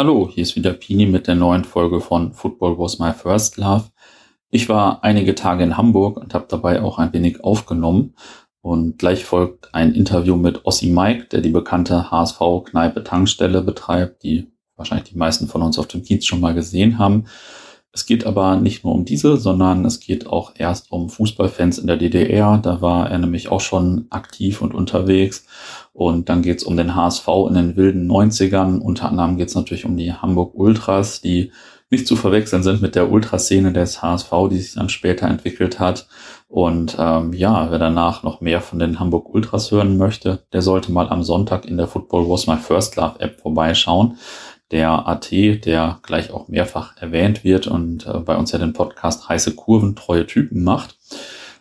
Hallo, hier ist wieder Pini mit der neuen Folge von Football Was My First Love. Ich war einige Tage in Hamburg und habe dabei auch ein wenig aufgenommen. Und gleich folgt ein Interview mit Ossi Mike, der die bekannte HSV-Kneipe Tankstelle betreibt, die wahrscheinlich die meisten von uns auf dem Kiez schon mal gesehen haben. Es geht aber nicht nur um diese, sondern es geht auch erst um Fußballfans in der DDR. Da war er nämlich auch schon aktiv und unterwegs. Und dann geht es um den HSV in den wilden 90ern. Unter anderem geht es natürlich um die Hamburg Ultras, die nicht zu verwechseln sind mit der Ultraszene des HSV, die sich dann später entwickelt hat. Und ähm, ja, wer danach noch mehr von den Hamburg Ultras hören möchte, der sollte mal am Sonntag in der Football Was My First Love App vorbeischauen. Der AT, der gleich auch mehrfach erwähnt wird und äh, bei uns ja den Podcast heiße Kurven, treue Typen macht.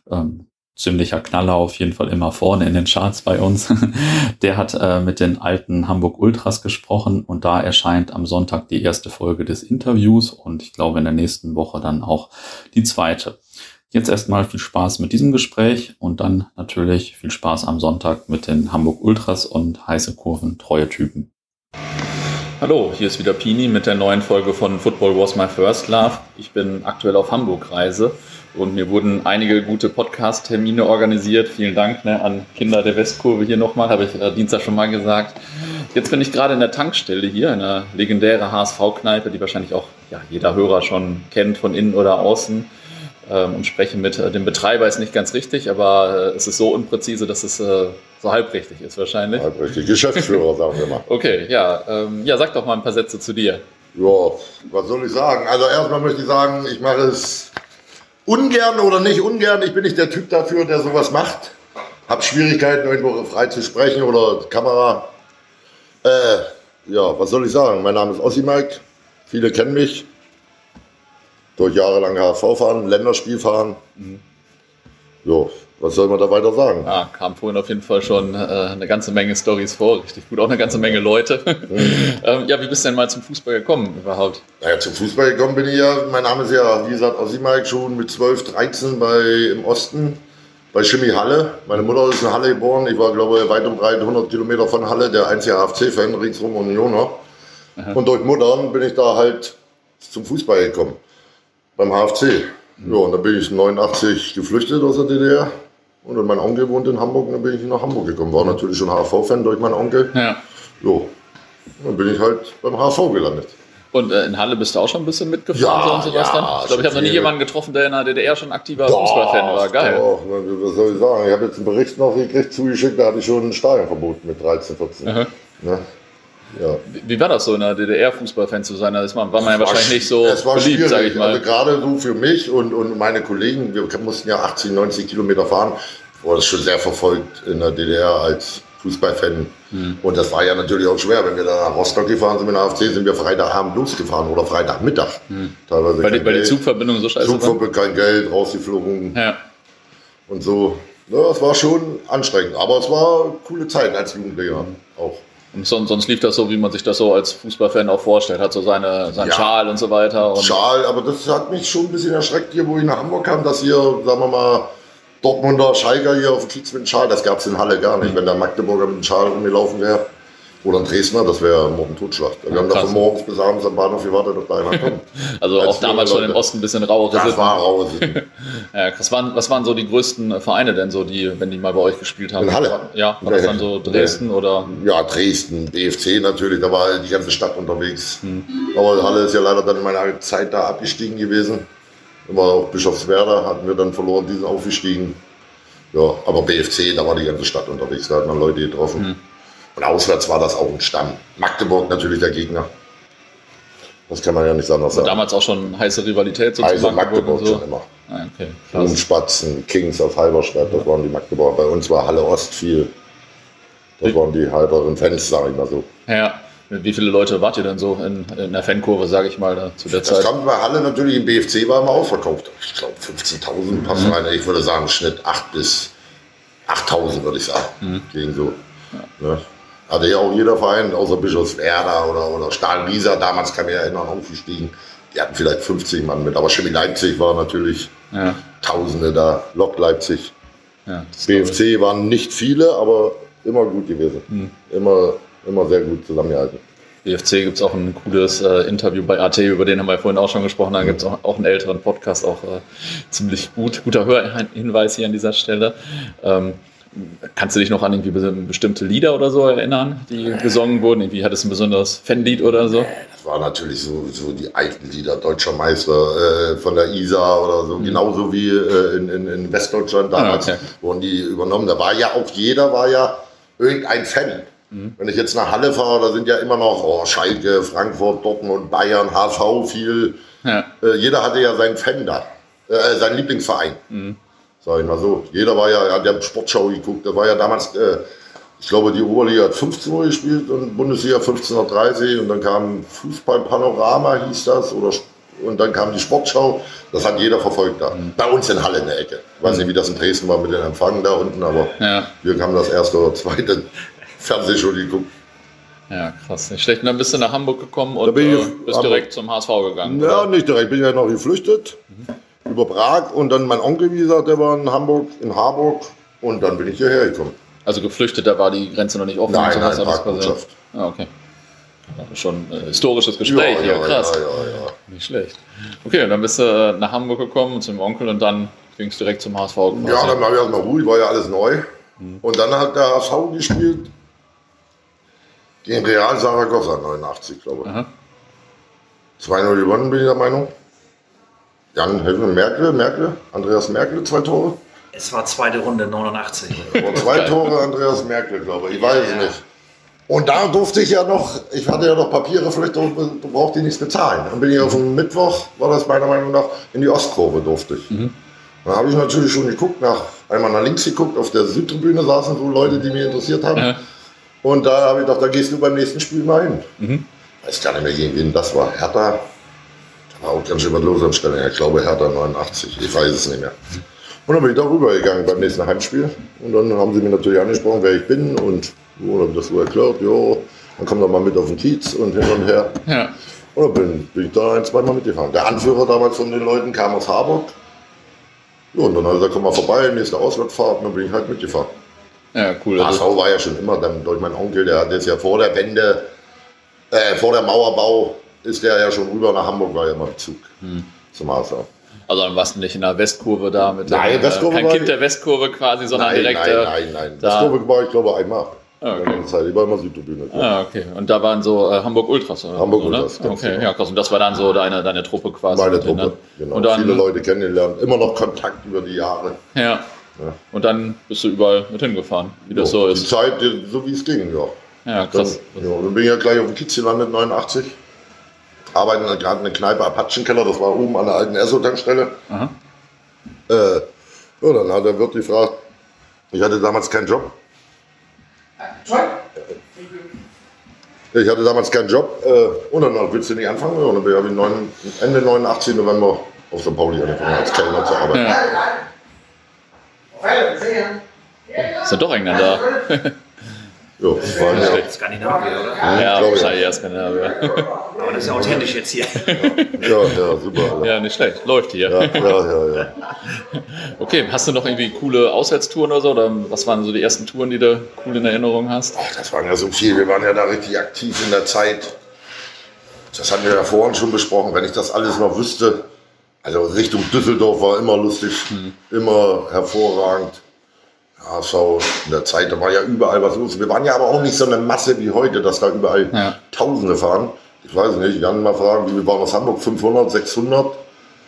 Ähm, ziemlicher Knaller auf jeden Fall immer vorne in den Charts bei uns. Der hat äh, mit den alten Hamburg Ultras gesprochen und da erscheint am Sonntag die erste Folge des Interviews und ich glaube in der nächsten Woche dann auch die zweite. Jetzt erstmal viel Spaß mit diesem Gespräch und dann natürlich viel Spaß am Sonntag mit den Hamburg Ultras und heiße Kurven treue Typen. Hallo, hier ist wieder Pini mit der neuen Folge von Football Was My First Love. Ich bin aktuell auf Hamburg-Reise und mir wurden einige gute Podcast-Termine organisiert. Vielen Dank ne, an Kinder der Westkurve hier nochmal, habe ich äh, Dienstag schon mal gesagt. Jetzt bin ich gerade in der Tankstelle hier, eine legendäre HSV-Kneipe, die wahrscheinlich auch ja, jeder Hörer schon kennt, von innen oder außen. Ähm, und spreche mit äh, dem Betreiber, ist nicht ganz richtig, aber äh, es ist so unpräzise, dass es so halbrichtig ist wahrscheinlich. Halbrichtig, Geschäftsführer, sagen wir mal. Okay, ja. Ähm, ja, sag doch mal ein paar Sätze zu dir. Ja, was soll ich sagen? Also erstmal möchte ich sagen, ich mache es ungern oder nicht ungern. Ich bin nicht der Typ dafür, der sowas macht. Hab Schwierigkeiten, irgendwo frei zu sprechen oder Kamera. Äh, ja, was soll ich sagen? Mein Name ist Ossi Mike. Viele kennen mich. Durch jahrelang HV fahren, Länderspiel fahren. Mhm. Ja, was soll man da weiter sagen? Ja, kam vorhin auf jeden Fall schon äh, eine ganze Menge Stories vor, richtig gut, auch eine ganze Menge Leute. Mhm. ähm, ja, wie bist du denn mal zum Fußball gekommen überhaupt? Naja, zum Fußball gekommen bin ich ja, mein Name ist ja, wie gesagt, Ossi Mike, schon mit 12, 13 bei, im Osten bei Schimmi Halle. Meine Mutter ist in Halle geboren, ich war, glaube ich, weit und breit 100 Kilometer von Halle, der einzige HFC-Fan, ringsrum Unioner. Und durch Muttern bin ich da halt zum Fußball gekommen beim HFC. Ja, und dann bin ich 89 geflüchtet aus der DDR. Und mein Onkel wohnt in Hamburg und dann bin ich nach Hamburg gekommen. War natürlich schon HV-Fan durch meinen Onkel. Ja. Jo. Dann bin ich halt beim HV gelandet. Und äh, in Halle bist du auch schon ein bisschen mitgefahren, ja, so und sowas ja, dann? Ich glaube, ich habe noch nie jemanden getroffen, der in der DDR schon aktiver Fußballfan war. Geil. Doch, was soll ich sagen? Ich habe jetzt einen Bericht noch gekriegt, zugeschickt, da hatte ich schon ein Stadionverbot mit 13, 14. Ne? Ja. Wie war das so in der DDR Fußballfan zu sein? Da ist man, war man ja wahrscheinlich nicht so es war beliebt, sage ich mal. Also gerade so für mich und, und meine Kollegen, wir mussten ja 80, 90 Kilometer fahren, wurde schon sehr verfolgt in der DDR als Fußballfan. Hm. Und das war ja natürlich auch schwer. Wenn wir da nach Rostock gefahren sind mit der AFC, sind wir Freitagabend losgefahren oder Freitagmittag. Hm. Teilweise weil, die, weil die Zugverbindung so scheiße Zugverbindung, kein Geld, rausgeflogen. Ja. Und so. Ja, es war schon anstrengend. Aber es war coole Zeit als Jugendlicher hm. auch. Und sonst, sonst, lief das so, wie man sich das so als Fußballfan auch vorstellt, hat so seine, seinen ja, Schal und so weiter. Und Schal, aber das hat mich schon ein bisschen erschreckt hier, wo ich nach Hamburg kam, dass hier, sagen wir mal, Dortmunder Schalker hier auf dem Kiez mit dem Schal, das gab es in Halle gar nicht. Mhm. Wenn der Magdeburger mit dem Schal rumgelaufen wäre, oder ein Dresdner, das wäre morgen Totschlag. Wir haben da von morgens bis abends am Bahnhof gewartet, dass da einer kommt. also auch damals schon im Osten ein bisschen rauere Das Sitten. war rauere ja, was, waren, was waren so die größten Vereine denn so, die, wenn die mal bei euch gespielt haben? In Halle? Ja, war das dann so Dresden oder? Ja, Dresden, BFC natürlich, da war die ganze Stadt unterwegs. Hm. Aber Halle ist ja leider dann in meiner Zeit da abgestiegen gewesen. Immer auch Bischofswerda hatten wir dann verloren, die sind aufgestiegen. Ja, aber BFC, da war die ganze Stadt unterwegs, da hat man Leute getroffen. Hm. Und auswärts war das auch ein Stamm. Magdeburg natürlich der Gegner. Das kann man ja nicht anders sagen. damals auch schon heiße Rivalität so Also Magdeburg, Magdeburg so. schon immer. Ah, okay, Blumenspitzen, Kings auf Halberstadt, das waren die Magdeburger. Bei uns war Halle Ost viel. Das waren die halberen Fans, sag ich mal so. Ja, wie viele Leute wart ihr denn so in, in der Fankurve, sage ich mal, da, zu der Zeit? Das kam bei Halle natürlich im BFC war immer ausverkauft. Ich glaube 15.000 passen mhm. rein. Ich würde sagen, Schnitt 8 bis 8.000 würde ich sagen. Mhm. Gegen so. Ja. Ne? Hatte ja auch jeder Verein, außer Bischofswerda oder, oder Stahl Riesa, damals kann ich mich erinnern, aufgestiegen. Die hatten vielleicht 50 Mann mit, aber Chemie Leipzig war natürlich ja. Tausende da, Lok Leipzig. Ja, BFC waren nicht viele, aber immer gut gewesen. Mhm. Immer, immer sehr gut zusammengehalten. BFC gibt es auch ein cooles äh, Interview bei AT, über den haben wir vorhin auch schon gesprochen. Da gibt es auch, auch einen älteren Podcast, auch äh, ziemlich gut. Guter Hörhinweis hier an dieser Stelle. Ähm, Kannst du dich noch an irgendwie bestimmte Lieder oder so erinnern, die gesungen wurden? Irgendwie hattest du ein besonderes Fanlied oder so? Das war natürlich so, so die alten Lieder, Deutscher Meister äh, von der ISA oder so, mhm. genauso wie äh, in, in, in, Westdeutschland damals ah, okay. wurden die übernommen. Da war ja auch jeder war ja irgendein Fan. Mhm. Wenn ich jetzt nach Halle fahre, da sind ja immer noch oh, Schalke, Frankfurt, Dortmund, Bayern, HV viel. Ja. Äh, jeder hatte ja seinen Fan da, äh, seinen Lieblingsverein. Mhm. Sag ich mal so. Jeder war ja, hat ja Sportschau geguckt. Da war ja damals, äh, ich glaube, die Oberliga hat 15 Uhr gespielt und Bundesliga 15.30 Uhr und dann kam Fußballpanorama, hieß das, oder und dann kam die Sportschau. Das hat jeder verfolgt da. Mhm. Bei uns in Halle in der Ecke. Ich weiß nicht, wie das in Dresden war mit den Empfangen da unten, aber ja. wir haben das erste oder zweite Fernsehshow geguckt. Ja, krass. Nicht schlecht. Und dann bist du nach Hamburg gekommen und äh, bist direkt zum HSV gegangen. Ja, oder? nicht direkt. Bin ja noch geflüchtet. Mhm über Prag und dann mein Onkel, wie gesagt, der war in Hamburg, in Harburg und dann bin ich hierher gekommen. Also geflüchtet, da war die Grenze noch nicht offen? Nein, nein, Parkbotschaft. Ah, okay. Schon ein historisches Gespräch, ja, ja, krass. Ja, ja, ja. Nicht schlecht. Okay, und dann bist du äh, nach Hamburg gekommen zum Onkel und dann ging es direkt zum HSV. Quasi. Ja, dann war ich erstmal ruhig, war ja alles neu. Mhm. Und dann hat der HSV gespielt gegen Real Saragossa 89, glaube ich. 2-0 gewonnen, bin ich der Meinung. Jan helfen Merkel, Merkel, Andreas Merkel, zwei Tore. Es war zweite Runde 89. zwei Tore Andreas Merkel, glaube ich. Ich weiß ja, es nicht. Und da durfte ich ja noch, ich hatte ja noch Papiere, vielleicht du brauchst die nichts bezahlen. Dann bin ich auf dem Mittwoch, war das meiner Meinung nach, in die Ostkurve durfte ich. Mhm. Dann habe ich natürlich schon geguckt, nach, einmal nach links geguckt, auf der Südtribüne saßen so Leute, die mich interessiert haben. Ja. Und da habe ich gedacht, da gehst du beim nächsten Spiel mal hin. Mhm. Weiß gar nicht mehr gegen wen das war. Hertha, war auch ganz schön was los am Stelle. Ich glaube Hertha 89, ich weiß es nicht mehr. Und dann bin ich da rübergegangen beim nächsten Heimspiel. Und dann haben sie mir natürlich angesprochen, wer ich bin. Und wo habe das so erklärt, ja, dann komm doch mal mit auf den Kiez und hin und her. Ja. Und dann bin, bin ich da ein, zweimal mitgefahren. Der Anführer damals von den Leuten kam aus Harburg. Ja, und dann hat er gesagt, komm mal vorbei, nächste Auswärtsfahrt. Und dann bin ich halt mitgefahren. Ja, cool. HSV war ja schon immer, dann durch meinen Onkel, der hat jetzt ja vor der Wende, äh, vor der Mauerbau, ist der ja schon rüber nach Hamburg, war ja immer im Zug hm. zum HSV. Also dann warst du nicht in der Westkurve da mit nein, dem, Westkurve kein Kind der Westkurve quasi, sondern nein, direkt. Nein, äh, nein, nein. Da. Westkurve war ich glaube einmal. Ah, okay. Zeit. Ich war immer Südtribüne. Ah, okay. Und da waren so äh, Hamburg Ultras oder Hamburg Ultras. Ne? Okay, genau. ja, krass. Und das war dann so deine, deine Truppe quasi. Meine Truppe, dann, genau. Und dann, Viele Leute kennengelernt, immer noch Kontakt über die Jahre. Ja. ja. Und dann bist du überall mit hingefahren, wie das so ist. Die Zeit, so wie es ging, ja. Ja, krass. Dann, ja, dann bin ich ja gleich auf dem Kiez gelandet, 89 arbeiten gerade in der Kneipe Apachenkeller, das war oben an der alten Esso-Tankstelle. Äh, ja, dann hat der Wirt gefragt, ich hatte damals keinen Job. Ich hatte damals keinen Job äh, und dann willst du nicht anfangen? Und dann habe ich Ende 89 November auf St. Pauli angefangen als Kellner zu arbeiten. Ja. Sind doch Engländer. Ja, das war ja. Skandinavier, oder? Ja, ja wahrscheinlich eher Skandinavier. Aber das ist ja authentisch jetzt hier. Ja, ja, super. Ja, nicht schlecht. Läuft hier. Ja, ja, ja, ja. Okay, hast du noch irgendwie coole Auswärtstouren oder so? Oder was waren so die ersten Touren, die du cool in Erinnerung hast? Ach, das waren ja so viel. Wir waren ja da richtig aktiv in der Zeit. Das hatten wir ja vorhin schon besprochen. Wenn ich das alles noch wüsste, also Richtung Düsseldorf war immer lustig, hm. immer hervorragend. HSV in der Zeit, da war ja überall was los. Wir waren ja aber auch nicht so eine Masse wie heute, dass da überall ja. Tausende fahren. Ich weiß nicht, ich kann mal fragen, wie wir waren aus Hamburg, 500, 600?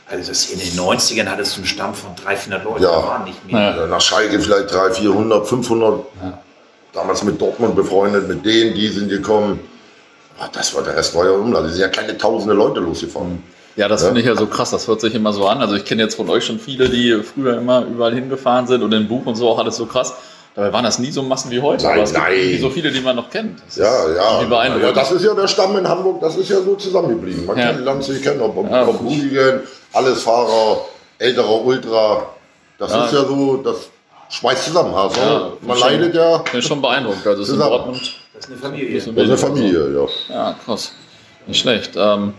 Also das in den 90ern hattest du einen Stamm von 300, 400 Leuten, ja. da waren nicht mehr. Ja. Nach Schalke vielleicht 300, 400, 500. Ja. Damals mit Dortmund befreundet, mit denen, die sind gekommen. Ach, das war, der Rest war ja Umland. Die sind ja keine tausende Leute losgefahren. Mhm. Ja, das ja? finde ich ja so krass. Das hört sich immer so an. Also ich kenne jetzt von euch schon viele, die früher immer überall hingefahren sind und im Buch und so auch alles so krass. Dabei waren das nie so Massen wie heute. Nein, nein. So viele, die man noch kennt. Das ja, ja. ja. Das ist ja der Stamm in Hamburg, das ist ja so zusammengeblieben. Man ja. lernt sich kennen, ob, ob, ja. Hooligan, alles Fahrer, älterer Ultra. Das ja. ist ja so, das schmeißt zusammen. Also, ja, man schon, leidet ja. Bin schon beeindruckt. Also ist in Dortmund. Das ist eine Familie. Das ist eine Familie, ja. Ja, krass. Nicht schlecht. Ähm,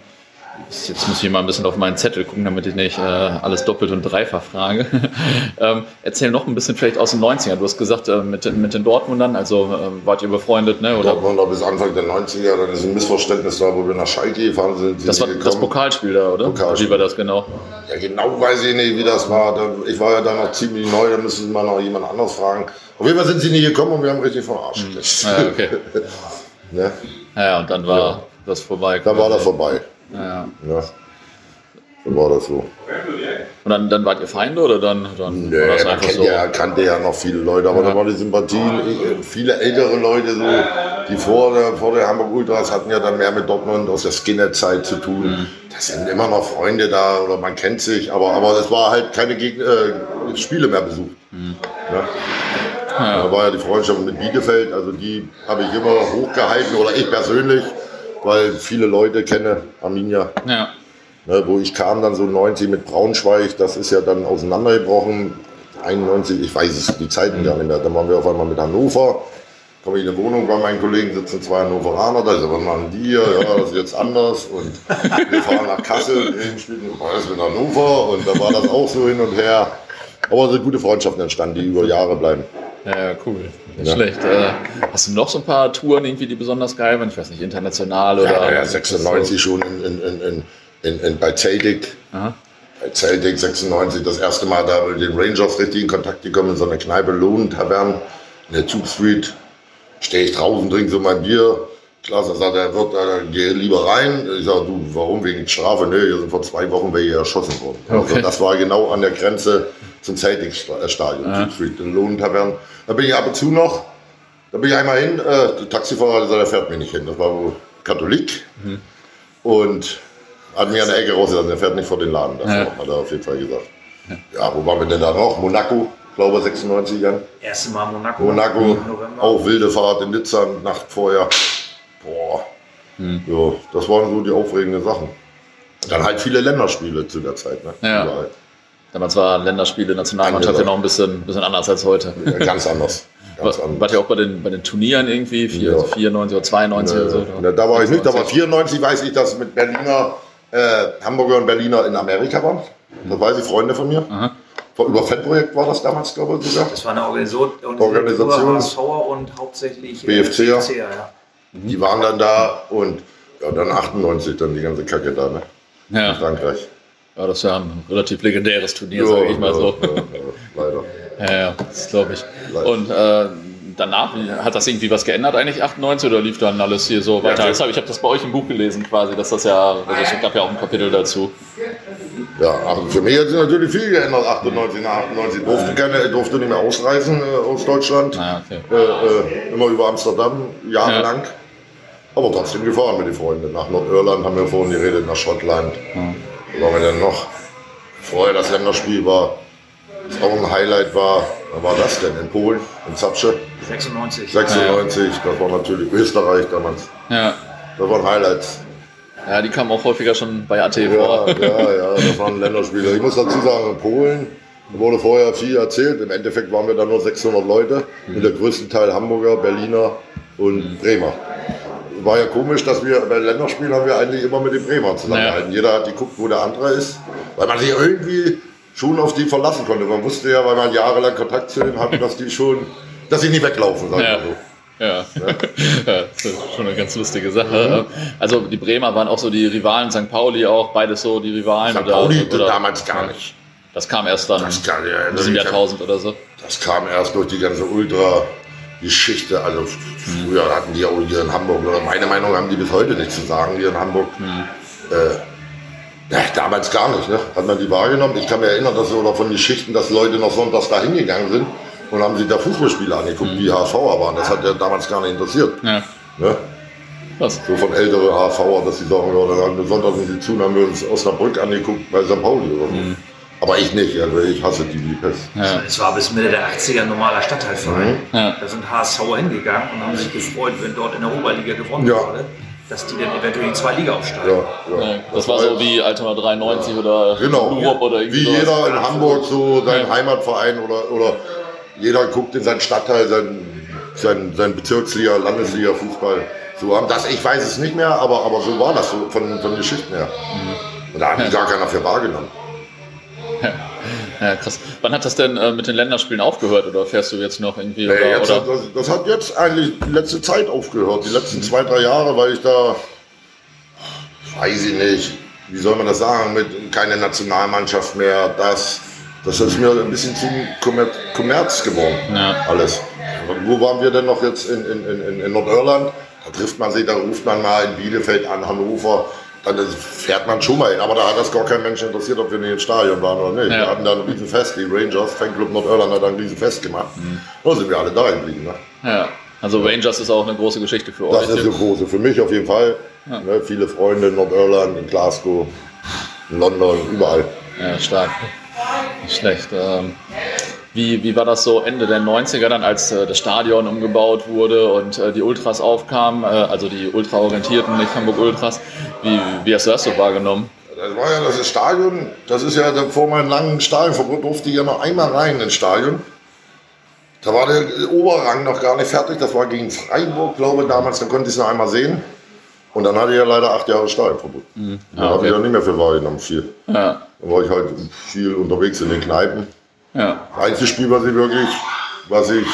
Jetzt muss ich mal ein bisschen auf meinen Zettel gucken, damit ich nicht äh, alles doppelt und dreifach frage. ähm, erzähl noch ein bisschen vielleicht aus den 90ern. Du hast gesagt, äh, mit, mit den Dortmundern, also äh, wart ihr befreundet, ne? Oder? Dortmunder bis Anfang der 90er, dann ist ein Missverständnis da, wo wir nach Schalke gefahren sind. Das war gekommen. das Pokalspiel da, oder? Pokalspiel. Wie war das genau? Ja, genau weiß ich nicht, wie das war. Ich war ja da noch ziemlich neu, da müssen Sie mal noch jemand anders fragen. Auf jeden Fall sind sie nie gekommen und wir haben richtig verarscht. Hm. Ja, okay. ne? Ja, und dann war ja. das vorbei. Dann war das vorbei. Ja. ja. Dann war das so. Und dann, dann wart ihr Feinde oder dann, dann nee, war das einfach so? Ja, kannte ja noch viele Leute, aber ja. da waren die Sympathien, viele ältere Leute, so, die vor der, vor der Hamburg Ultras hatten ja dann mehr mit Dortmund aus der Skinner-Zeit zu tun. Mhm. Da sind immer noch Freunde da oder man kennt sich, aber, aber es war halt keine Gegner, äh, Spiele mehr besucht. Mhm. Ja. Ja. Da war ja die Freundschaft mit Bielefeld, also die habe ich immer hochgehalten oder ich persönlich, weil viele Leute kenne, Arminia. Ja. Ne, wo ich kam dann so 90 mit Braunschweig, das ist ja dann auseinandergebrochen. 91, ich weiß es, die Zeiten gar nicht mehr. Dann waren wir auf einmal mit Hannover. Komme ich in eine Wohnung bei meinen Kollegen, sitzen zwei Hannoveraner, da ist aber machen die hier, ja, das ist jetzt anders. Und wir fahren nach Kassel, spielen alles mit Hannover und da war das auch so hin und her. Aber so gute Freundschaften entstanden, die über Jahre bleiben. Ja, cool. Nicht ja. schlecht. Äh, hast du noch so ein paar Touren irgendwie, die besonders geil waren? Ich weiß nicht, international oder? Ja, ja 96 schon in, in, in, in, bei Celtic. Aha. Bei Celtic 96 das erste Mal da mit den Rangers richtig in Kontakt gekommen, in so einer Kneipe Lohn Tavern in der Tube Street. Stehe ich draußen, trinke so mein Bier. Klaas sagt, er wird, äh, geh lieber rein. Ich sage, du, warum? Wegen Strafe? Nee, hier sind vor zwei Wochen welche erschossen worden. Also okay. Also das war genau an der Grenze zum Celtic-Stadion, ja. Street, in Lohn Tavern. Da bin ich ab und zu noch. Da bin ich einmal hin. Äh, der Taxifahrer, der fährt mir nicht hin. Das war wohl Katholik. Mhm. Und hat mir an der Ecke rausgelassen, der fährt nicht vor den Laden. Das ja. hat er auf jeden Fall gesagt. Ja. ja, wo waren wir denn da noch? Monaco, glaube ich, 96 Jahren. Erste Mal Monaco. Monaco, auch wilde Fahrt in Nizza, Nacht vorher. Boah. Hm. Ja, das waren so die aufregenden Sachen. Dann halt viele Länderspiele zu der Zeit. Ne? Ja. Überall. Damals war Länderspiele, Nationalmannschaft ja noch ein bisschen, bisschen anders als heute. Ja, ganz anders. Ganz war, wart ihr auch bei den, bei den Turnieren irgendwie? 4, ja. 94 oder 92 ne, oder so? Ne, da war ich nicht, da war 94, weiß ich, dass mit Berliner äh, Hamburger und Berliner in Amerika waren. Das weiß ich, Freunde von mir. Aha. Über Fanprojekt war das damals, glaube ich, sogar. Das war eine Organisation, Organisation und hauptsächlich BFCer. BFCer ja. Die waren dann da und ja, dann 98 dann die ganze Kacke da, ne? Ja. In Frankreich. Ja, das ja ein relativ legendäres Turnier, ja, sage ich mal so. Ja, ja, leider. Ja, ja, das glaube ich. Leider. Und äh, danach, hat das irgendwie was geändert eigentlich 98 oder lief dann alles hier so weiter? Ja, ich habe das bei euch im Buch gelesen quasi, dass das ja, also es gab ja auch ein Kapitel dazu. Ja, also für mich hat sich natürlich viel geändert, 98, nach 98. Durfte, keine, durfte nicht mehr ausreisen äh, aus Deutschland, ah, okay. äh, äh, immer über Amsterdam, jahrelang. Ja. Aber trotzdem gefahren mit den Freunden. Nach Nordirland haben wir vorhin geredet, nach Schottland. Ja. Wo waren wir denn noch? Vorher das Länderspiel war was auch ein Highlight war, wann war das denn? In Polen, in Zapsche? 96. 96, ja. das war natürlich Österreich damals. Ja. Das waren Highlights. Ja, die kamen auch häufiger schon bei AT ja, vor. Ja, ja, das waren Länderspiele. Ich muss dazu sagen, in Polen wurde vorher viel erzählt. Im Endeffekt waren wir da nur 600 Leute. Mhm. Und der größte Teil Hamburger, Berliner und mhm. Bremer. War ja komisch, dass wir bei Länderspielen haben wir eigentlich immer mit den Bremern zusammengehalten. Ja. Jeder hat geguckt, wo der andere ist. Weil man sich irgendwie schon auf die verlassen konnte. Man wusste ja, weil man jahrelang Kontakt zu denen hatte, dass die schon, dass sie nicht weglaufen, sagen ja. so. Ja. ja, das ist schon eine ganz lustige Sache. Mhm. Also die Bremer waren auch so die Rivalen, St. Pauli auch, beides so die Rivalen. St. Pauli oder, damals gar nicht. Das kam erst dann das kam, ja, in diesem Jahrtausend oder so. Das kam erst durch die ganze Ultra-Geschichte. Also früher hatten die auch hier in Hamburg, oder meine Meinung haben die bis heute nicht zu sagen, hier in Hamburg. Mhm. Äh, ja, damals gar nicht, ne? Hat man die wahrgenommen? Ich kann mich erinnern, dass oder von Geschichten, dass Leute noch sonntags da hingegangen sind und haben sich da Fußballspiele angeguckt, mhm. die HSVer waren. Das hat ja damals gar nicht interessiert. Ja. Ne? Was? So von älteren HSVer, dass sie sagen, ja, dann haben wir Sonntag sind sie zu, dann haben wir uns Osnabrück angeguckt bei St. Pauli oder so. Mhm. Aber ich nicht, also ich hasse die wie Pest. Ja. Es war bis Mitte der 80er ein normaler Stadtteilverein. Mhm. Ja. Da sind HSVer hingegangen und haben sich gefreut, wenn dort in der Oberliga gewonnen ja. wurde dass die dann eventuell in zwei Liga aufsteigen. Ja, ja. das, das, war so wie Altona 93 ja. oder genau. oder irgendwie Wie sowas. jeder in Hamburg so seinen Heimatverein oder, oder jeder guckt in seinen Stadtteil, seinen, seinen, seinen Bezirksliga, Landesliga, Fußball. So haben das, ich weiß es nicht mehr, aber, aber so war das so von, von Geschichten her. Mhm. Und da hat ja. gar keiner für wahrgenommen. Ja. krass. Wann hat das denn äh, mit den Länderspielen aufgehört oder fährst du jetzt noch irgendwie? Nee, oder, oder? Hat, das, das, hat jetzt eigentlich die letzte Zeit aufgehört, die letzten zwei, drei Jahre, weil ich da, weiß ich nicht, wie soll man das sagen, mit keine Nationalmannschaft mehr, das, das ist mir ein bisschen zum Kommerz geworden, ja. alles. Wo waren wir denn noch jetzt in, in, in, in Nordirland? Da trifft man sich, da ruft man mal in Bielefeld an, Hannover, dann fährt man schon mal hin. Aber da hat das gar kein Mensch interessiert, ob wir nicht ins Stadion waren oder nicht. Ja. Wir hatten da ein Riesenfest, die Rangers, Fanclub Nordirland hat da ein Riesenfest gemacht. Mhm. Da sind wir alle da geblieben. Ne? Ja, also Rangers ist auch eine große Geschichte für euch. Das ist eine große, für mich auf jeden Fall. Ja. Ne, viele Freunde in Nordirland, in Glasgow, in London, überall. Ja, stark. Nicht schlecht. Ähm, wie, wie war das so Ende der 90er dann, als äh, das Stadion umgebaut wurde und äh, die Ultras aufkamen, äh, also die ultraorientierten, nicht Hamburg Ultras? Wie, wie hast du das so wahrgenommen? Das war ja das Stadion, das ist ja vor meinem langen Stadionverbot, durfte ich ja noch einmal rein ins Stadion. Da war der Oberrang noch gar nicht fertig, das war gegen Freiburg, glaube ich, damals, da konnte ich es noch einmal sehen. Und dann hatte ich ja leider acht Jahre Stadionverbot. Mhm. Ja, da habe ich ja nicht mehr für wahrgenommen, viel. Ja. Dann war ich halt viel unterwegs in den Kneipen. Ja. Das einzige Spiel, was ich wirklich, was ich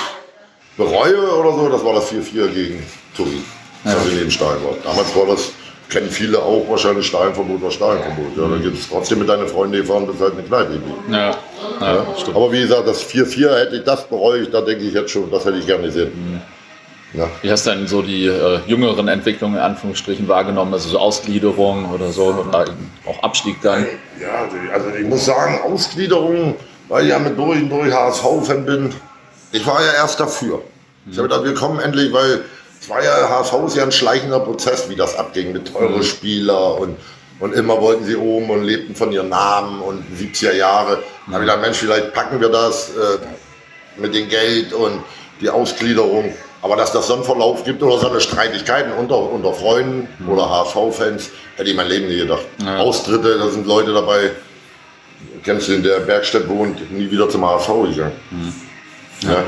bereue oder so, das war das 4-4 gegen Turin. Ja. Das in dem Stein war. Damals war das, kennen viele auch wahrscheinlich Steinverbot war Steinverbot. Ja, dann geht es trotzdem mit deinen Freunden gefahren, bis halt eine Kneipe ja. ja. Ja, Aber wie gesagt, das 4-4 hätte ich, das bereue ich, da denke ich jetzt schon, das hätte ich gerne gesehen. Mhm. Ja. Wie hast du denn so die äh, jüngeren Entwicklungen in Anführungsstrichen wahrgenommen, also so Ausgliederung oder so, oder auch Abstieg dann? Ja, also ich muss sagen, Ausgliederung weil ich ja mit durch und durch HSV-Fan bin. Ich war ja erst dafür. Ich habe gedacht, wir kommen endlich, weil es war ja, HSV ist ja ein schleichender Prozess, wie das abging mit teuren mhm. Spieler und, und immer wollten sie oben und lebten von ihren Namen und 70er Jahre. Da habe ich gedacht, Mensch, vielleicht packen wir das äh, mit dem Geld und die Ausgliederung. Aber dass das so einen Verlauf gibt oder so eine Streitigkeiten unter, unter Freunden mhm. oder HSV-Fans, hätte ich mein Leben nie gedacht. Ja. Austritte, da sind Leute dabei, kennst du, in der Bergstadt wohnt, nie wieder zum HSV gegangen. Mhm. Ja,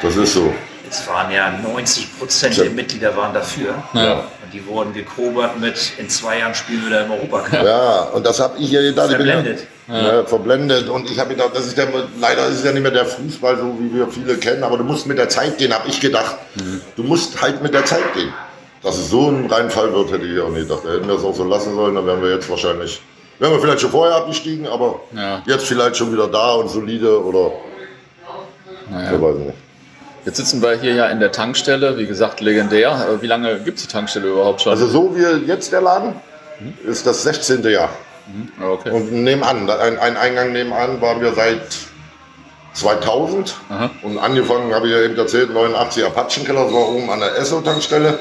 das ist so. Es waren ja 90 Prozent der Mitglieder waren dafür. Ja. Und die wurden gekobert mit, in zwei Jahren spielen wir da im Europacup. Ja, und das habe ich ja gedacht. Verblendet. Ja, ja, verblendet. Und ich habe gedacht, das ist der, leider ist es ja nicht mehr der Fußball, so wie wir viele kennen, aber du musst mit der Zeit gehen, habe ich gedacht. Mhm. Du musst halt mit der Zeit gehen. Dass es so ein Reinfall wird, hätte ich auch nicht gedacht. Da hätten wir es auch so lassen sollen, dann wären wir jetzt wahrscheinlich Wären wir vielleicht schon vorher abgestiegen, aber ja. jetzt vielleicht schon wieder da und solide oder. Naja. Ich weiß nicht. Jetzt sitzen wir hier ja in der Tankstelle, wie gesagt, legendär. Äh, wie lange gibt es die Tankstelle überhaupt schon? Also so wie jetzt der Laden, mhm. ist das 16. Jahr. Mhm. Okay. Und nebenan, ein, ein Eingang nebenan waren wir seit 2000. Aha. Und angefangen, habe ich ja eben erzählt, 89 Apachenkeller, das war oben an der Esso-Tankstelle.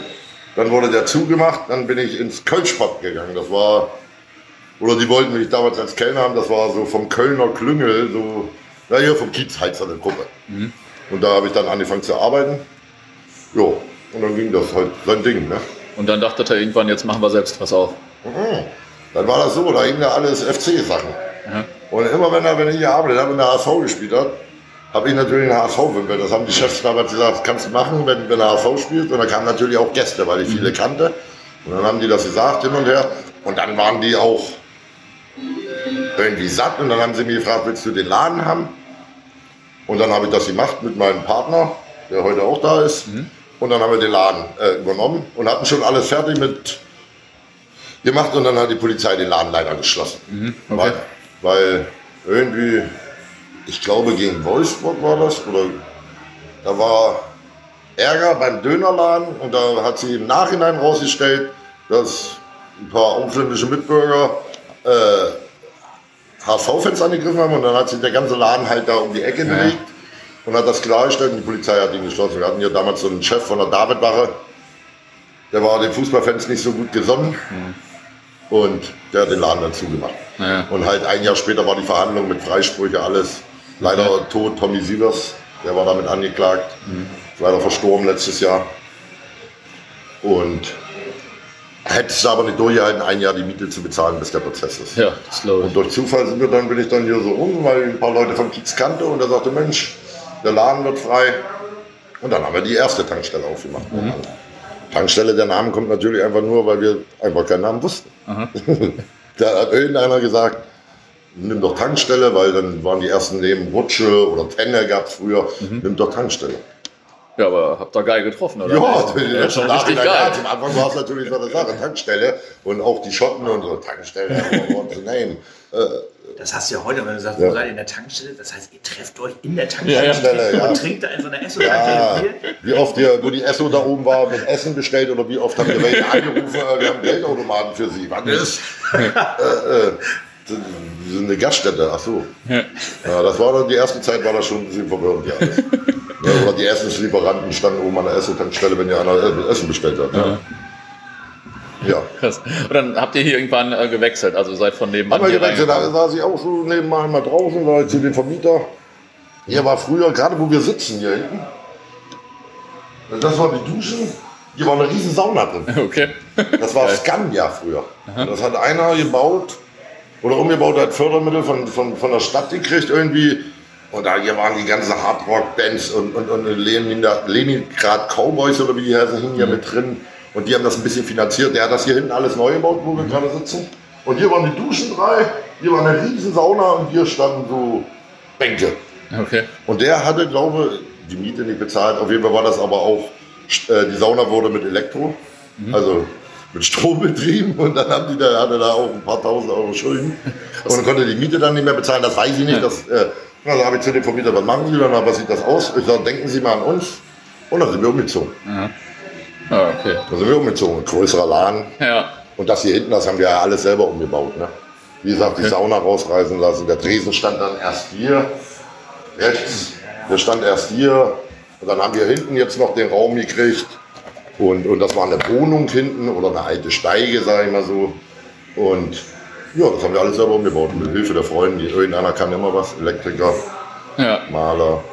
Dann wurde der zugemacht, dann bin ich ins Kölschpott gegangen. Das war oder die wollten mich damals als Kellner haben, das war so vom Kölner Klüngel, so, na hier vom Kiez so eine Gruppe. Mhm. Und da habe ich dann angefangen zu arbeiten. Jo, und dann ging das halt sein Ding, ne? Und dann dachte er irgendwann, jetzt machen wir selbst was auf. Mhm. Dann war das so, da hingen ja alles FC-Sachen. Mhm. Und immer wenn er, wenn ich hier arbeitet habe, in der HSV gespielt hat, habe ich natürlich einen HSV-Wimpel. Das haben die Chefs damals gesagt, das kannst du machen, wenn, wenn der HSV spielt. Und da kamen natürlich auch Gäste, weil ich viele mhm. kannte. Und dann haben die das gesagt hin und her. Und dann waren die auch irgendwie satt und dann haben sie mich gefragt, willst du den Laden haben? Und dann habe ich das gemacht mit meinem Partner, der heute auch da ist. Mhm. Und dann haben wir den Laden äh, übernommen und hatten schon alles fertig mit gemacht und dann hat die Polizei den Laden leider geschlossen. Mhm. Okay. Weil, weil irgendwie, ich glaube gegen Wolfsburg war das, oder da war Ärger beim Dönerladen und da hat sie im Nachhinein rausgestellt, dass ein paar ausländische Mitbürger äh, HSV-Fans angegriffen haben und dann hat sich der ganze Laden halt da um die Ecke ja. bewegt und hat das klargestellt und die Polizei hat ihn geschlossen. Wir hatten ja damals so einen Chef von der Davidwache, der war den Fußballfans nicht so gut gesonnen mhm. und der hat den Laden dann zugemacht. Ja. Und halt ein Jahr später war die Verhandlung mit Freisprüche, alles. Leider ja. tot Tommy Sievers, der war damit angeklagt, mhm. leider verstorben letztes Jahr. Und Hättest du aber nicht durchgehalten, ein Jahr die Miete zu bezahlen, bis der Prozess ist. Ja, das glaube ich. Und durch Zufall sind wir dann, bin ich dann hier so rum, weil ein paar Leute vom Kiez kannte und er sagte, Mensch, der Laden wird frei. Und dann haben wir die erste Tankstelle aufgemacht. Mhm. Tankstelle, der Name kommt natürlich einfach nur, weil wir einfach keinen Namen wussten. da hat irgendeiner gesagt, nimm doch Tankstelle, weil dann waren die ersten neben Rutsche oder Tenne gab es früher, mhm. nimm doch Tankstelle. Ja, aber habt ihr geil getroffen, oder? Ja, das ist schon richtig geil. Ja, zum Anfang war es natürlich so eine Sache, Tankstelle und auch die Schotten und so, Tankstelle, what the name. Äh, das hast du ja heute, wenn du sagst, ja. seid in der Tankstelle? Das heißt, ihr trefft euch in der Tankstelle ja, ja. und trinkt da in so einer Esso-Tankstelle ja. Wie oft ihr, wo die Esso da oben war, mit Essen bestellt oder wie oft haben wir welche angerufen, äh, wir haben Geldautomaten für sie. Wann ist? äh, äh, eine Gaststätte, ach so. Ja. ja. das war dann, die erste Zeit war das schon ein bisschen verwirrend, ja. Ja oder die Essenslieferanten standen oben an der Esso-Tankstelle, wenn ihr einer Essen bestellt hat. Ja. Ja. Krass. Und dann habt ihr hier irgendwann äh, gewechselt, also seid von nebenan. Haben wir gewechselt, da saß ich auch so nebenan mal draußen, war zu dem Vermieter. Hier war früher, gerade wo wir sitzen hier hinten, das war die Duschen, hier war eine riesen Sauna drin. Okay. Das war Scania früher. Das hat einer gebaut oder umgebaut, hat Fördermittel von, von, von der Stadt gekriegt irgendwie. Und da hier waren die ganzen Hardrock-Bands und, und, und Leningrad Cowboys oder wie die heißen, hingen hier mhm. mit drin. Und die haben das ein bisschen finanziert. Der hat das hier hinten alles neu gebaut, wo wir mhm. gerade sitzen. Und hier waren die Duschen drei, hier war eine riesen Sauna und hier standen so Bänke. Okay. Und der hatte, glaube ich, die Miete nicht bezahlt. Auf jeden Fall war das aber auch, äh, die Sauna wurde mit Elektro, mhm. also mit Strom betrieben. Und dann haben die da, hatte da auch ein paar tausend Euro Schulden. Und dann konnte die Miete dann nicht mehr bezahlen. Das weiß ich nicht. Das, äh, also habe ich zu dem Vermieter, was machen Sie? Dann, was sieht das aus? Ich sage, denken Sie mal an uns. Und dann sind wir umgezogen. Mhm. Ah, okay. Da sind wir umgezogen. Größerer Laden. Ja. Und das hier hinten, das haben wir ja alles selber umgebaut. Ne? Wie gesagt, okay. die Sauna rausreißen lassen. Der Tresen stand dann erst hier. Rechts. Der stand erst hier. Und dann haben wir hinten jetzt noch den Raum gekriegt. Und, und das war eine Wohnung hinten oder eine alte Steige, sage ich mal so. Und ja, das haben wir alles selber umgebaut. Mit Hilfe der Freunde. Irgendeiner kann immer was. Elektriker, ja. Maler.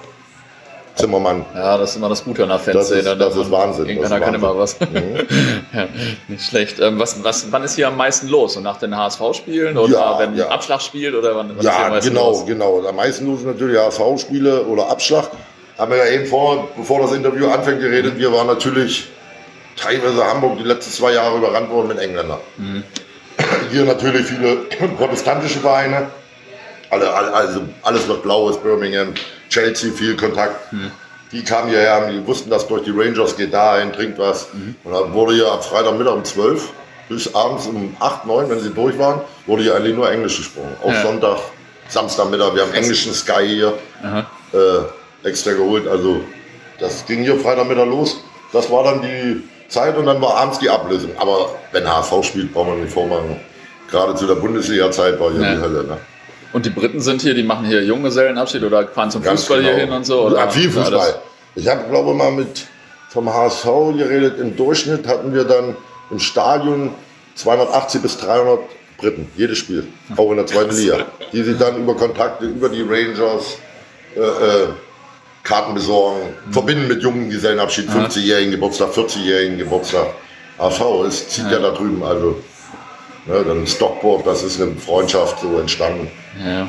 Zimmermann. Ja, das ist immer das Gute an der Fanszene. Das ist, das ist Wahnsinn. Irgendeiner kann immer was. Mhm. ja, nicht schlecht. Ähm, was, was, wann ist hier am meisten los? Und nach den HSV-Spielen oder ja, wenn ja. Abschlag spielt? Oder wann, wann ja, genau, los? genau. Am meisten los sind natürlich HSV-Spiele oder Abschlag. Haben wir ja eben vor, bevor das Interview anfängt, geredet. Wir waren natürlich teilweise Hamburg die letzten zwei Jahre überrannt worden mit Engländern. Mhm. Hier natürlich viele protestantische Vereine. Alle, also alles was blau ist, Birmingham, Chelsea, viel Kontakt. Mhm. Die kamen hierher, die wussten, dass durch die Rangers geht dahin, trinkt was. Mhm. Und dann wurde hier ab Freitagmittag um 12 bis abends um 8, 9, wenn sie durch waren, wurde hier eigentlich nur Englisch gesprochen. Auch ja. Sonntag, Samstagmittag, wir haben englischen Sky hier äh, extra geholt. Also das ging hier Freitagmittag los. Das war dann die Zeit und dann war abends die Ablösung. Aber wenn HSV spielt, brauchen wir nicht vormachen. Gerade zu der Bundesliga-Zeit war hier ja. die Hölle. Ne? Und die Briten sind hier, die machen hier Junggesellenabschied oder fahren zum Ganz Fußball genau. hier hin und so? Oder? Ja, viel Fußball. Ich habe, glaube ich, mal mit vom HSV geredet. Im Durchschnitt hatten wir dann im Stadion 280 bis 300 Briten, jedes Spiel, auch in der zweiten Liga, die sich dann über Kontakte, über die Rangers, äh, äh, Karten besorgen, mhm. verbinden mit jungen Gesellenabschied, 50-jährigen Geburtstag, 40-jährigen Geburtstag. HSV, es zieht ja. ja da drüben, also Ne, dann Stockburg, das ist eine Freundschaft so entstanden. Ja.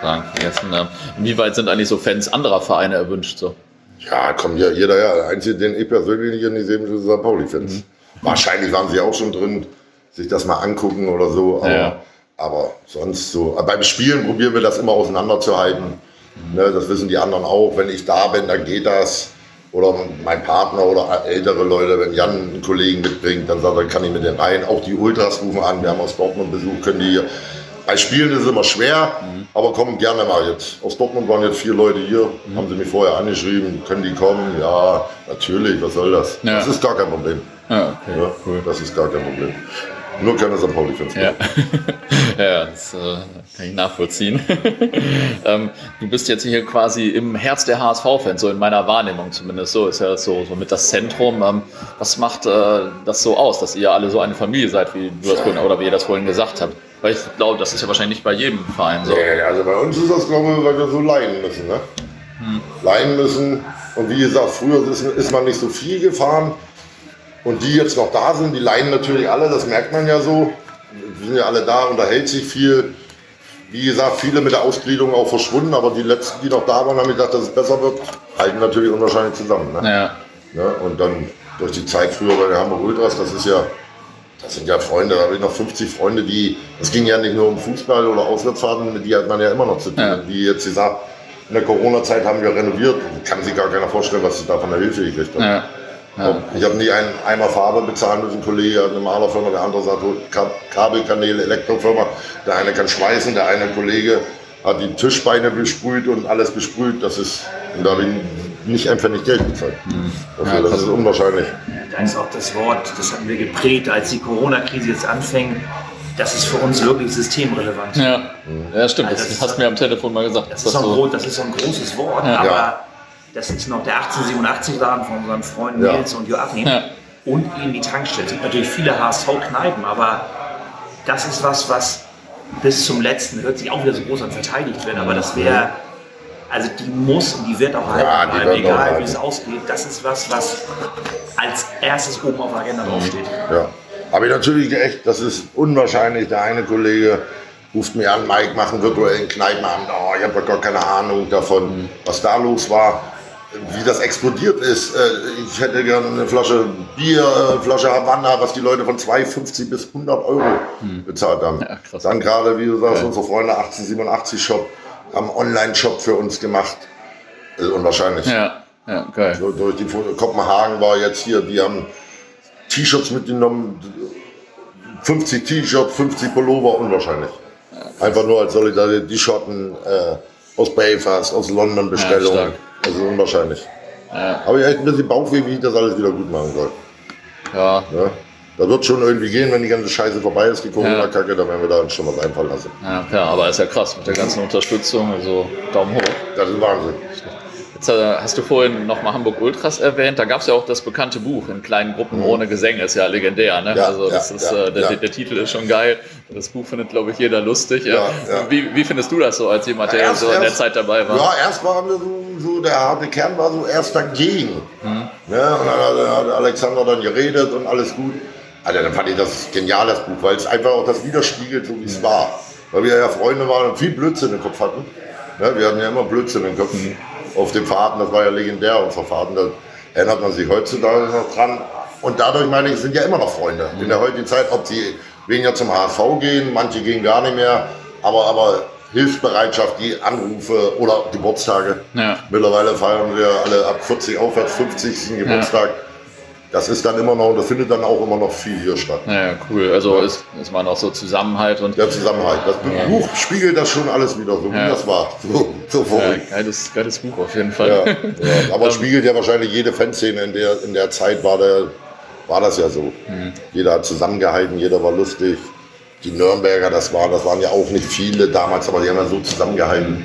Fragen vergessen. Inwieweit sind eigentlich so Fans anderer Vereine erwünscht? So? Ja, kommt ja jeder ja. Der einzige, den ich persönlich nicht in die sehe, sind St. Pauli-Fans. Mhm. Wahrscheinlich waren sie auch schon drin, sich das mal angucken oder so. Aber, ja. aber sonst so. Aber beim Spielen probieren wir das immer auseinanderzuhalten. Mhm. Ne, das wissen die anderen auch. Wenn ich da bin, dann geht das oder mein Partner oder ältere Leute, wenn Jan einen Kollegen mitbringt, dann sagt er, kann ich mit den rein. Auch die Ultras rufen an, wir haben aus Dortmund Besuch, können die hier. Bei Spielen ist es immer schwer, mhm. aber kommen gerne mal jetzt. Aus Dortmund waren jetzt vier Leute hier, mhm. haben sie mich vorher angeschrieben, können die kommen? Ja, natürlich, was soll das? Ja. Das ist gar kein Problem. Ja, okay, ja, cool. Das ist gar kein Problem. Nur keine St. Pauli-Fans. Ja. ja, das äh, kann ich nachvollziehen. ähm, du bist jetzt hier quasi im Herz der HSV-Fans, so in meiner Wahrnehmung zumindest. So ist ja so, so mit das Zentrum. Ähm, was macht äh, das so aus, dass ihr alle so eine Familie seid, wie du das vorhin, oder wie ihr das vorhin gesagt habt? Weil ich glaube, das ist ja wahrscheinlich nicht bei jedem Verein so. Ja, also bei uns ist das, glaube ich, weil wir so leiden müssen. Ne? Hm. Leiden müssen. Und wie gesagt, früher ist, ist man nicht so viel gefahren. Und die jetzt noch da sind, die leiden natürlich alle, das merkt man ja so. Die sind ja alle da, unterhält sich viel. wie gesagt, viele mit der Ausgliederung auch verschwunden, aber die letzten, die noch da waren, haben gesagt, dass es besser wird, halten natürlich unwahrscheinlich zusammen. Ne? Ja. ja. Und dann durch die Zeit früher bei der Hamburg Ultras, das ist ja, das sind ja Freunde, da habe ich noch 50 Freunde, die, es ging ja nicht nur um Fußball oder Auswärtsfahrten, die hat man ja immer noch zu tun. Ja. Wie jetzt gesagt, in der Corona-Zeit haben wir renoviert, kann sich gar keiner vorstellen, was sie da von der Hilfe gekriegt haben. Ja. Ja. Ich habe nie einen Eimer Farbe bezahlen müssen. Ein Kollege hat eine Malerfirma, der andere sagt Kabelkanäle, Elektrofirma. Der eine kann schweißen, der eine Kollege hat die Tischbeine besprüht und alles besprüht. Das ist, und da habe ich nicht einfach nicht Geld bezahlt. Mhm. Dafür, ja, das ist unwahrscheinlich. Da ist auch das Wort, das hatten wir geprägt, als die Corona-Krise jetzt anfängt. Das ist für uns wirklich systemrelevant. Ja, ja stimmt. Also das, das hast du mir am Telefon mal gesagt. Das, ist, so ein, das ist so ein großes Wort, ja. aber das ist noch der 1887-Laden von unseren Freunden ja. Nils und Joachim. Ja. Und eben die Tankstelle. Es gibt natürlich viele HSV-Kneipen, aber das ist was, was bis zum letzten, hört sich auch wieder so groß an, verteidigt wird. Aber das wäre, also die muss und die wird auch halten ja, bleiben, egal wie es ausgeht. Das ist was, was als erstes oben auf der Agenda draufsteht. Ja. Aber natürlich echt, das ist unwahrscheinlich. Der eine Kollege ruft mir an, Mike, machen virtuellen Kneipenabend. Oh, ich habe gar keine Ahnung davon, mhm. was da los war wie das explodiert ist. Äh, ich hätte gerne eine Flasche Bier, eine Flasche Havanna, was die Leute von 2,50 bis 100 Euro hm. bezahlt haben. Ja, Dann gerade, wie du sagst, okay. unsere Freunde 1887 Shop haben Online-Shop für uns gemacht. Ist unwahrscheinlich. Ja, ja, geil. So, durch die Kopenhagen war jetzt hier, die haben T-Shirts mitgenommen, 50 T-Shirts, 50 Pullover, unwahrscheinlich. Ja, Einfach nur als Solidarität, die Schotten äh, aus Belfast, aus London Bestellungen. Ja, also unwahrscheinlich. Ja. Aber ich echt ein bisschen Bauchweh, wie ich das alles wieder gut machen soll. Ja. ja. Da wird schon irgendwie gehen, wenn die ganze Scheiße vorbei ist, die Corona-Kacke, ja. dann werden wir da schon was einfallen lassen. Ja, klar, aber ist ja krass mit der ganzen Unterstützung, also Daumen hoch. Das ist Wahnsinn. Jetzt äh, hast du vorhin nochmal Hamburg Ultras erwähnt. Da gab es ja auch das bekannte Buch in kleinen Gruppen mhm. ohne Gesänge. Ist ja legendär. Ne? Ja, also das ja, ist, ja, äh, der, der, Titel ist schon geil. Das Buch findet, glaube ich, jeder lustig. Wie, wie, findest du das so als jemand, der erst, so in der Zeit dabei war? Ja, erst waren wir so, so, der harte Kern war so erst dagegen. Mhm. Ja, und dann hat Alexander dann geredet und alles gut. Alter, dann fand ich das genial, das Buch, weil es einfach auch das widerspiegelt, so wie es mhm. war. Weil wir ja Freunde waren und viel Blödsinn im Kopf hatten. Ja, wir hatten ja immer Blödsinn im Kopf. Mhm auf den Fahrten, das war ja legendär, unsere Fahrten, da erinnert man sich heutzutage noch dran. Und dadurch meine ich, sind ja immer noch Freunde. In der heutigen Zeit, ob sie weniger zum HSV gehen, manche gehen gar nicht mehr, aber, aber Hilfsbereitschaft, die Anrufe oder Geburtstage. Ja. Mittlerweile feiern wir alle ab 40 aufwärts 50. Geburtstag. Ja das ist dann immer noch, das findet dann auch immer noch viel hier statt. Ja, cool. Also ja. ist, ist man auch so Zusammenhalt und. Der Zusammenhalt. Das. Buch spiegelt das schon alles wieder, so wie das war. So, so ja, geiles, geiles Buch auf jeden Fall. Aber es spiegelt ja wahrscheinlich jede Fanszene in der, in der Zeit war, der, war das ja so. Mhm. Jeder hat zusammengehalten, jeder war lustig. Die Nürnberger, das, war, das waren ja auch nicht viele damals, aber die haben ja so zusammengehalten,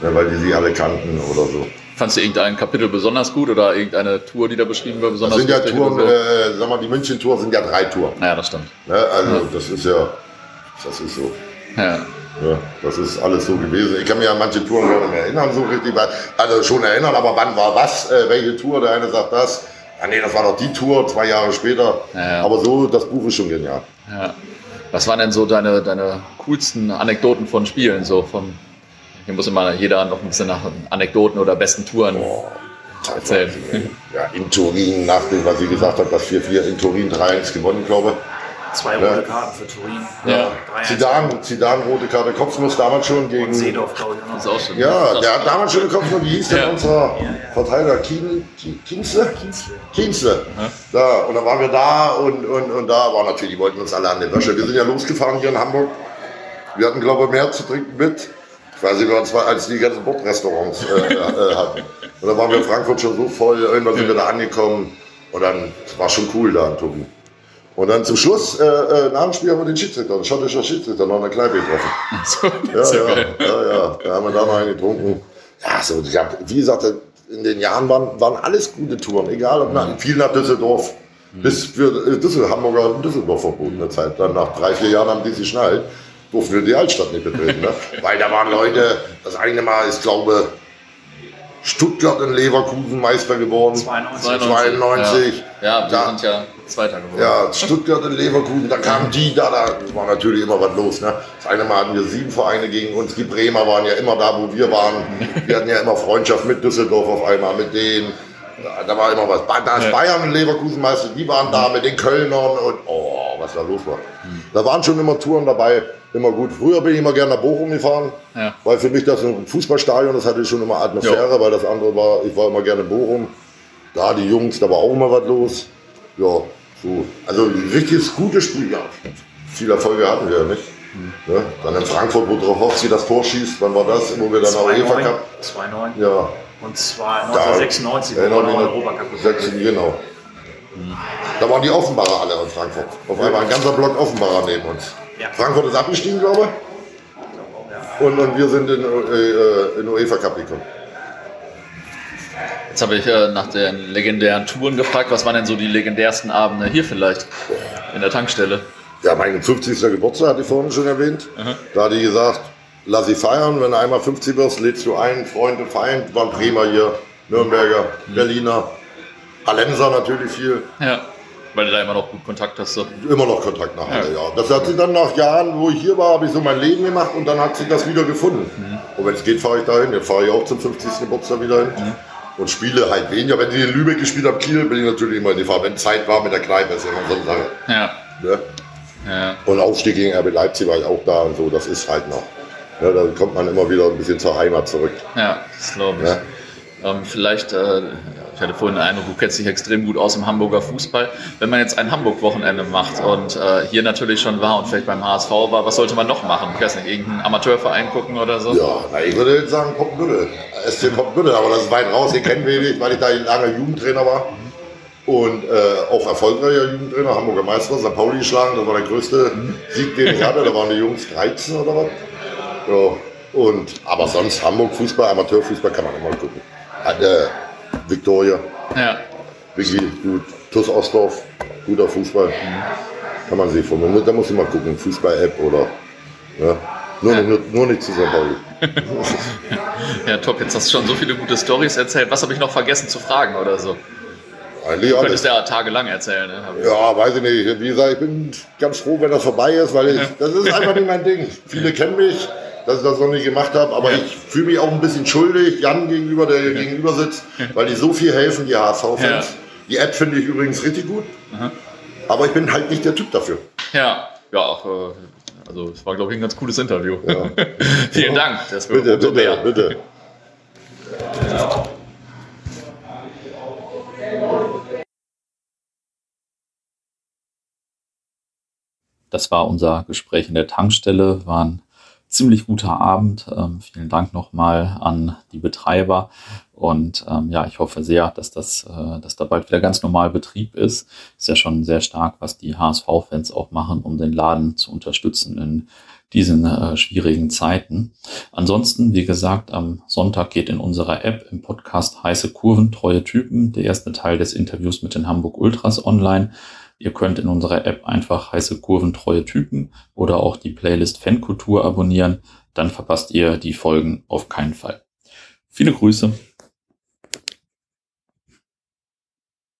mhm. weil die sie alle kannten oder so. Fandst du irgendein Kapitel besonders gut oder irgendeine Tour, die da beschrieben wird, besonders gut? Das sind ja Touren, äh, sag mal, die München-Tour sind ja drei Touren. Ja, das stimmt. Ja, also ja. das ist ja, das ist so. Ja. ja. Das ist alles so gewesen. Ich kann mich an manche Touren gar nicht mehr erinnern, so richtig. Also schon erinnern, aber wann war was, äh, welche Tour? Der eine sagt das. Ja, nee, das war doch die Tour, zwei Jahre später. Ja, aber so, das Buch ist schon genial. Ja. Was waren denn so deine, deine coolsten Anekdoten von Spielen, so vom hier muss immer jeder noch ein bisschen nach Anekdoten oder besten Touren Boah, erzählen. Ja, in Turin, nach dem, was sie gesagt hat, das 4-4 in Turin 3-1 gewonnen, glaube ich. Zwei rote ja. Karten für Turin. Ja. Zidane, Zidane rote Karte, Kopfnuss damals schon gegen. Und Seedorf, glaube ich. Das ist auch schon. Ja, der hat damals schon eine Kopfnuss. Wie hieß denn ja. unser ja, Verteidiger? Kienzle? Kienzle. Kienzle. Da, und dann waren wir da und, und, und da war natürlich, die wollten uns alle an den Wäsche. Wir sind ja losgefahren hier in Hamburg. Wir hatten, glaube ich, mehr zu trinken mit quasi wir uns als die ganzen Bordrestaurants äh, äh, hatten. Und dann waren wir in Frankfurt schon so voll, irgendwann sind wir da angekommen und dann war schon cool da in Turin. Und dann zum Schluss, äh, äh, nach dem Spiel haben wir den Schiedsrichter, den schottischen Schiedsrichter, noch in der Kneipe getroffen. Ja, ja, ja, ja, da haben wir da noch einen getrunken. Ja, so, ich hab, wie gesagt, in den Jahren waren, waren alles gute Touren, egal ob nach, viel nach Düsseldorf, bis für äh, Düsseldorf, Hamburger Düsseldorf verbotene Zeit. Dann nach drei, vier Jahren haben die sich schnallt durften wir die Altstadt nicht betreten. Ne? Weil da waren Leute, das eine Mal ist, glaube Stuttgart in Leverkusen Meister geworden. 92. 92. Ja, ja wir da, sind ja Zweiter geworden. Ja, Stuttgart in Leverkusen, da kamen die, da, da war natürlich immer was los. Ne? Das eine Mal hatten wir sieben Vereine gegen uns. Die Bremer waren ja immer da, wo wir waren. Wir hatten ja immer Freundschaft mit Düsseldorf auf einmal, mit denen. Da, da war immer was. Da ist Bayern und Leverkusen Meister, die waren da mit den Kölnern und oh, was da los war. Hm. Da waren schon immer Touren dabei immer gut. Früher bin ich immer gerne nach Bochum gefahren, ja. weil für mich das ein Fußballstadion, das hatte schon immer Atmosphäre, jo. weil das andere war, ich war immer gerne in Bochum. Da die Jungs, da war auch immer was los. Ja, so. Also ein richtiges gutes Spiel, ja. Viel Erfolge hatten wir ja nicht. Mhm. Ja, dann in Frankfurt, wo Drochowski das Tor schießt, wann war das? Wo wir dann auch UEFA Cup. 2-9. Ja. Und 1996, wo wir noch Europacup Genau. Mhm. Da waren die Offenbarer alle in Frankfurt. Auf einmal ein ganzer Block Offenbarer neben uns. Ja. Frankfurt ist abgestiegen, glaube ich. Und, und wir sind in, äh, in UEFA Cup gekommen. Jetzt habe ich äh, nach den legendären Touren gefragt. Was waren denn so die legendärsten Abende hier vielleicht in der Tankstelle? Ja, mein 50. Geburtstag hatte ich vorhin schon erwähnt. Mhm. Da hatte ich gesagt, lass sie feiern. Wenn du einmal 50 wirst, lädst du ein. Freunde, Feind, waren Bremer hier, Nürnberger, mhm. Berliner, Hallenser natürlich viel. Ja. Weil du da immer noch gut Kontakt hast. So. Immer noch Kontakt nach Halle, ja. ja. Das hat sie dann nach Jahren, wo ich hier war, habe ich so mein Leben gemacht und dann hat sie das wieder gefunden. Mhm. Und wenn es geht, fahre ich dahin. Jetzt fahre ich auch zum 50. Geburtstag wieder hin. Mhm. Und spiele halt weniger. Wenn die in Lübeck gespielt haben, Kiel, bin ich natürlich immer in die Fahrt. Wenn Zeit war mit der Kneipe, ist immer so eine Sache. Ja. Ne? ja. Und Aufstieg gegen RB Leipzig war ich auch da und so. Das ist halt noch. Ja, da kommt man immer wieder ein bisschen zur Heimat zurück. Ja, das glaube ich. Ja? Ähm, vielleicht äh, ich hatte vorhin den Eindruck, du kennst dich extrem gut aus im Hamburger Fußball. Wenn man jetzt ein Hamburg-Wochenende macht und äh, hier natürlich schon war und vielleicht beim HSV war, was sollte man noch machen? Ich weiß nicht, irgendeinen Amateurverein gucken oder so? Ja, na, ich würde jetzt sagen Poppenbüttel. SC Poppenbüttel, aber das ist weit raus. Ihr kennt wenig, weil ich da lange Jugendtrainer war. Und äh, auch erfolgreicher Jugendtrainer, Hamburger Meister, St. Pauli geschlagen. Das war der größte Sieg, den ich hatte. Da waren die Jungs 13 oder was. Ja. Und, aber sonst Hamburg Fußball, Amateurfußball kann man immer gucken. Äh, Victoria. Ja. Vicky, gut. TuS Ostdorf, guter Fußball. Mhm. Kann man sich von. Da muss ich mal gucken, Fußball-App oder. Ja. Nur, ja. Nicht, nur, nicht zu St. Pauli. ja, top. Jetzt hast du schon so viele gute Stories erzählt. Was habe ich noch vergessen zu fragen oder so? Eigentlich du könntest ja tagelang erzählen. Ne? Ja, weiß ich nicht. Wie gesagt, ich bin ganz froh, wenn das vorbei ist, weil ich, das ist einfach nicht mein Ding. Viele kennen mich dass ich das noch nicht gemacht habe, aber ja. ich fühle mich auch ein bisschen schuldig, Jan gegenüber, der hier ja. gegenüber sitzt, weil die so viel helfen, die HSV-Fans. Ja. Die App finde ich übrigens richtig gut, Aha. aber ich bin halt nicht der Typ dafür. Ja, ja, auch, äh, also es war, glaube ich, ein ganz cooles Interview. Vielen Dank. Das bitte, bitte, mehr. bitte. Das war unser Gespräch in der Tankstelle, waren ziemlich guter Abend. Ähm, vielen Dank nochmal an die Betreiber. Und ähm, ja, ich hoffe sehr, dass das, äh, dass da bald wieder ganz normal Betrieb ist. Ist ja schon sehr stark, was die HSV-Fans auch machen, um den Laden zu unterstützen in diesen äh, schwierigen Zeiten. Ansonsten, wie gesagt, am Sonntag geht in unserer App im Podcast heiße Kurven, treue Typen, der erste Teil des Interviews mit den Hamburg Ultras online. Ihr könnt in unserer App einfach heiße Kurven treue Typen oder auch die Playlist Fankultur abonnieren. Dann verpasst ihr die Folgen auf keinen Fall. Viele Grüße.